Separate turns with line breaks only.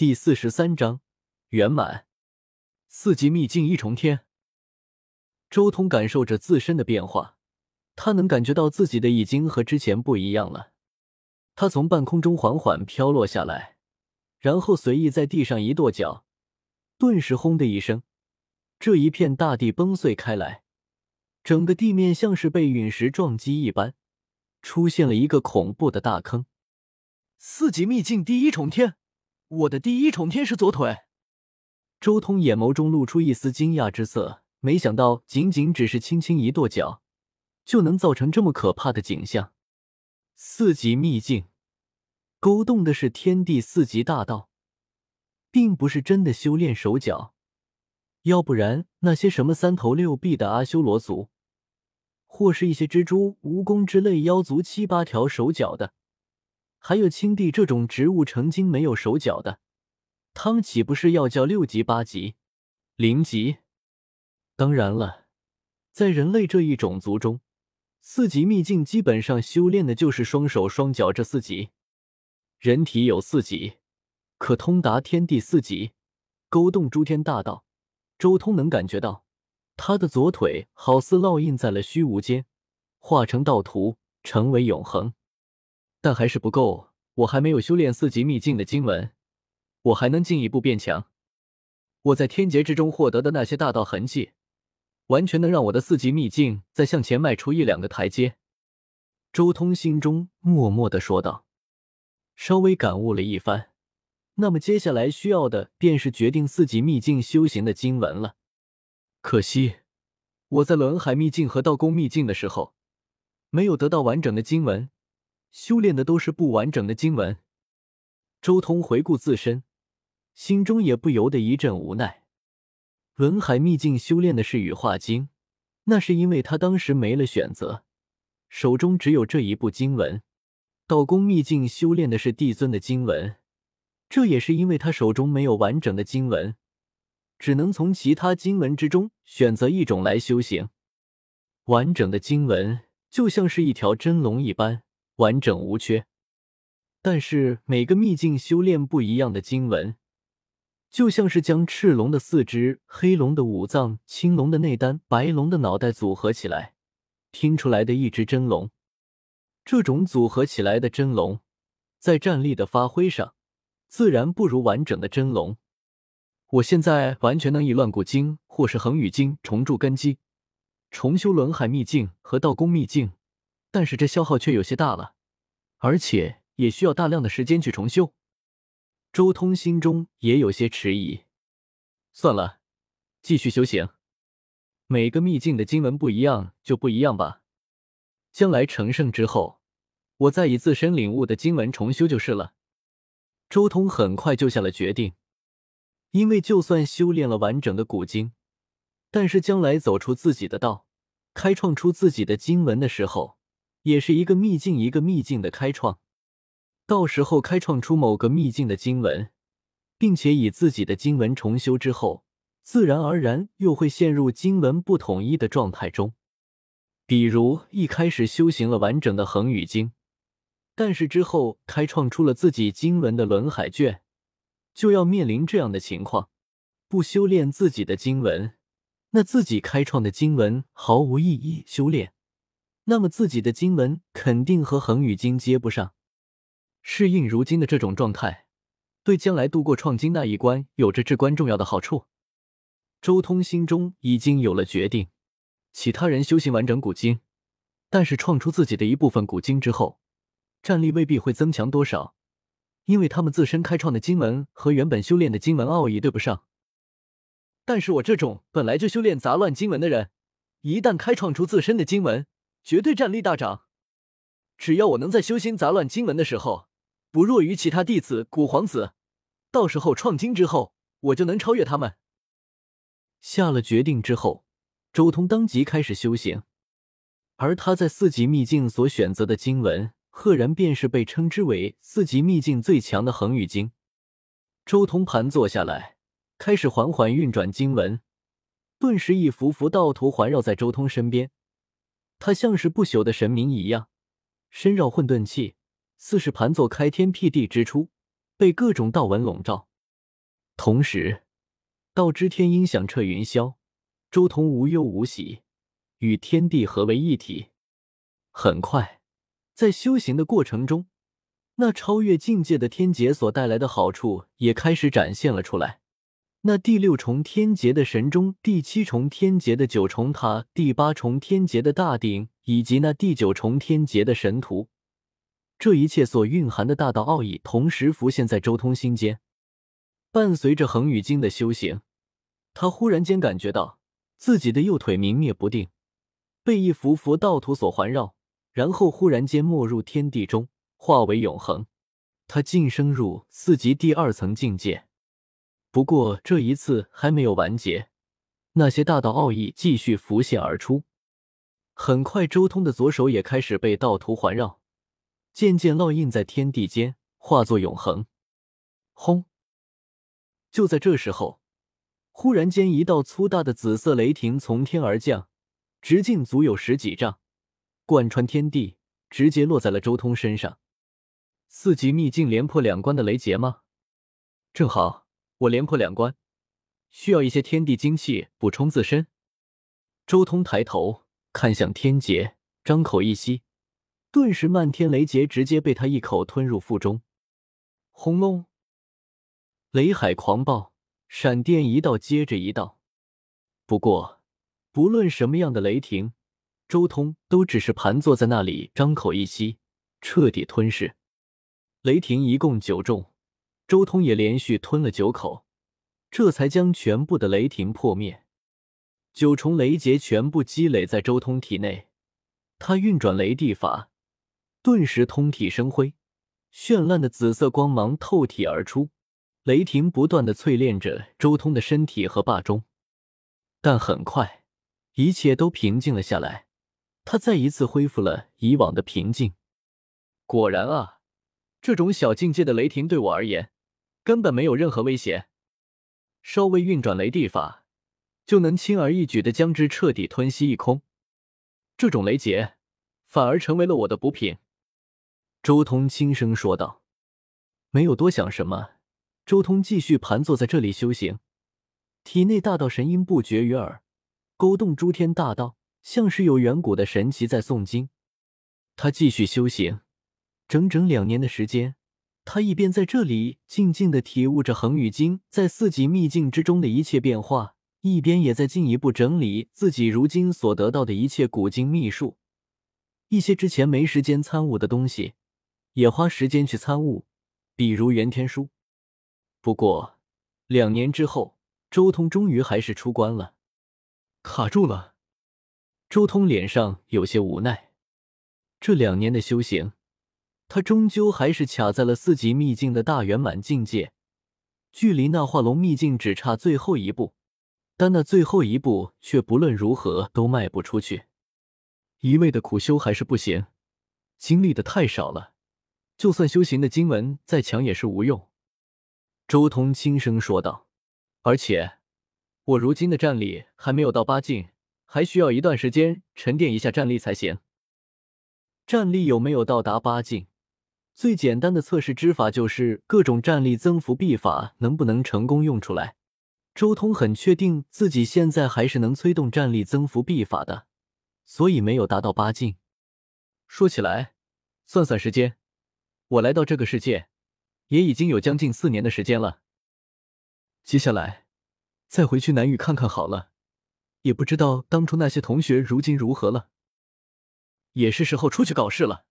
第四十三章圆满。四级秘境一重天。周通感受着自身的变化，他能感觉到自己的已经和之前不一样了。他从半空中缓缓飘落下来，然后随意在地上一跺脚，顿时轰的一声，这一片大地崩碎开来，整个地面像是被陨石撞击一般，出现了一个恐怖的大坑。四级秘境第一重天。我的第一重天是左腿。周通眼眸中露出一丝惊讶之色，没想到仅仅只是轻轻一跺脚，就能造成这么可怕的景象。四级秘境勾动的是天地四级大道，并不是真的修炼手脚，要不然那些什么三头六臂的阿修罗族，或是一些蜘蛛、蜈蚣之类妖族七八条手脚的。还有青帝这种植物成精没有手脚的，他们岂不是要叫六级、八级、零级？当然了，在人类这一种族中，四级秘境基本上修炼的就是双手双脚这四级。人体有四级，可通达天地四级，勾动诸天大道。周通能感觉到，他的左腿好似烙印在了虚无间，化成道图，成为永恒。但还是不够，我还没有修炼四级秘境的经文，我还能进一步变强。我在天劫之中获得的那些大道痕迹，完全能让我的四级秘境再向前迈出一两个台阶。周通心中默默的说道，稍微感悟了一番，那么接下来需要的便是决定四级秘境修行的经文了。可惜我在轮海秘境和道宫秘境的时候，没有得到完整的经文。修炼的都是不完整的经文。周通回顾自身，心中也不由得一阵无奈。轮海秘境修炼的是羽化经，那是因为他当时没了选择，手中只有这一部经文。道宫秘境修炼的是帝尊的经文，这也是因为他手中没有完整的经文，只能从其他经文之中选择一种来修行。完整的经文就像是一条真龙一般。完整无缺，但是每个秘境修炼不一样的经文，就像是将赤龙的四肢、黑龙的五脏、青龙的内丹、白龙的脑袋组合起来，拼出来的一只真龙。这种组合起来的真龙，在战力的发挥上，自然不如完整的真龙。我现在完全能以乱古经或是恒宇经重铸根基，重修轮海秘境和道宫秘境。但是这消耗却有些大了，而且也需要大量的时间去重修。周通心中也有些迟疑，算了，继续修行。每个秘境的经文不一样就不一样吧，将来成圣之后，我再以自身领悟的经文重修就是了。周通很快就下了决定，因为就算修炼了完整的古经，但是将来走出自己的道，开创出自己的经文的时候。也是一个秘境，一个秘境的开创。到时候开创出某个秘境的经文，并且以自己的经文重修之后，自然而然又会陷入经文不统一的状态中。比如一开始修行了完整的恒宇经，但是之后开创出了自己经文的轮海卷，就要面临这样的情况：不修炼自己的经文，那自己开创的经文毫无意义。修炼。那么自己的经文肯定和恒宇经接不上，适应如今的这种状态，对将来度过创经那一关有着至关重要的好处。周通心中已经有了决定，其他人修行完整古经，但是创出自己的一部分古经之后，战力未必会增强多少，因为他们自身开创的经文和原本修炼的经文奥义对不上。但是我这种本来就修炼杂乱经文的人，一旦开创出自身的经文，绝对战力大涨，只要我能在修心杂乱经文的时候不弱于其他弟子古皇子，到时候创经之后，我就能超越他们。下了决定之后，周通当即开始修行，而他在四级秘境所选择的经文，赫然便是被称之为四级秘境最强的恒宇经。周通盘坐下来，开始缓缓运转经文，顿时一幅幅道图环绕在周通身边。他像是不朽的神明一样，身绕混沌气，似是盘坐开天辟地之初，被各种道纹笼罩，同时，道之天音响彻云霄，周通无忧无喜，与天地合为一体。很快，在修行的过程中，那超越境界的天劫所带来的好处也开始展现了出来。那第六重天劫的神钟，第七重天劫的九重塔，第八重天劫的大鼎，以及那第九重天劫的神图，这一切所蕴含的大道奥义，同时浮现在周通心间。伴随着恒宇经的修行，他忽然间感觉到自己的右腿明灭不定，被一幅幅道图所环绕，然后忽然间没入天地中，化为永恒。他晋升入四级第二层境界。不过这一次还没有完结，那些大道奥义继续浮现而出。很快，周通的左手也开始被道图环绕，渐渐烙印在天地间，化作永恒。轰！就在这时候，忽然间一道粗大的紫色雷霆从天而降，直径足有十几丈，贯穿天地，直接落在了周通身上。四级秘境连破两关的雷劫吗？正好。我连破两关，需要一些天地精气补充自身。周通抬头看向天劫，张口一吸，顿时漫天雷劫直接被他一口吞入腹中。轰隆，雷海狂暴，闪电一道接着一道。不过，不论什么样的雷霆，周通都只是盘坐在那里，张口一吸，彻底吞噬。雷霆一共九重。周通也连续吞了九口，这才将全部的雷霆破灭。九重雷劫全部积累在周通体内，他运转雷地法，顿时通体生辉，绚烂的紫色光芒透体而出，雷霆不断的淬炼着周通的身体和霸中。但很快，一切都平静了下来，他再一次恢复了以往的平静。果然啊，这种小境界的雷霆对我而言。根本没有任何威胁，稍微运转雷地法，就能轻而易举的将之彻底吞吸一空。这种雷劫反而成为了我的补品。”周通轻声说道。没有多想什么，周通继续盘坐在这里修行，体内大道神音不绝于耳，勾动诸天大道，像是有远古的神奇在诵经。他继续修行，整整两年的时间。他一边在这里静静的体悟着恒宇经在四级秘境之中的一切变化，一边也在进一步整理自己如今所得到的一切古经秘术。一些之前没时间参悟的东西，也花时间去参悟，比如元天书。不过两年之后，周通终于还是出关了，卡住了。周通脸上有些无奈，这两年的修行。他终究还是卡在了四级秘境的大圆满境界，距离那化龙秘境只差最后一步，但那最后一步却不论如何都迈不出去。一味的苦修还是不行，经历的太少了，就算修行的经文再强也是无用。周通轻声说道：“而且，我如今的战力还没有到八境，还需要一段时间沉淀一下战力才行。战力有没有到达八境？”最简单的测试之法就是各种战力增幅秘法能不能成功用出来。周通很确定自己现在还是能催动战力增幅秘法的，所以没有达到八境。说起来，算算时间，我来到这个世界也已经有将近四年的时间了。接下来再回去南域看看好了，也不知道当初那些同学如今如何了，也是时候出去搞事了。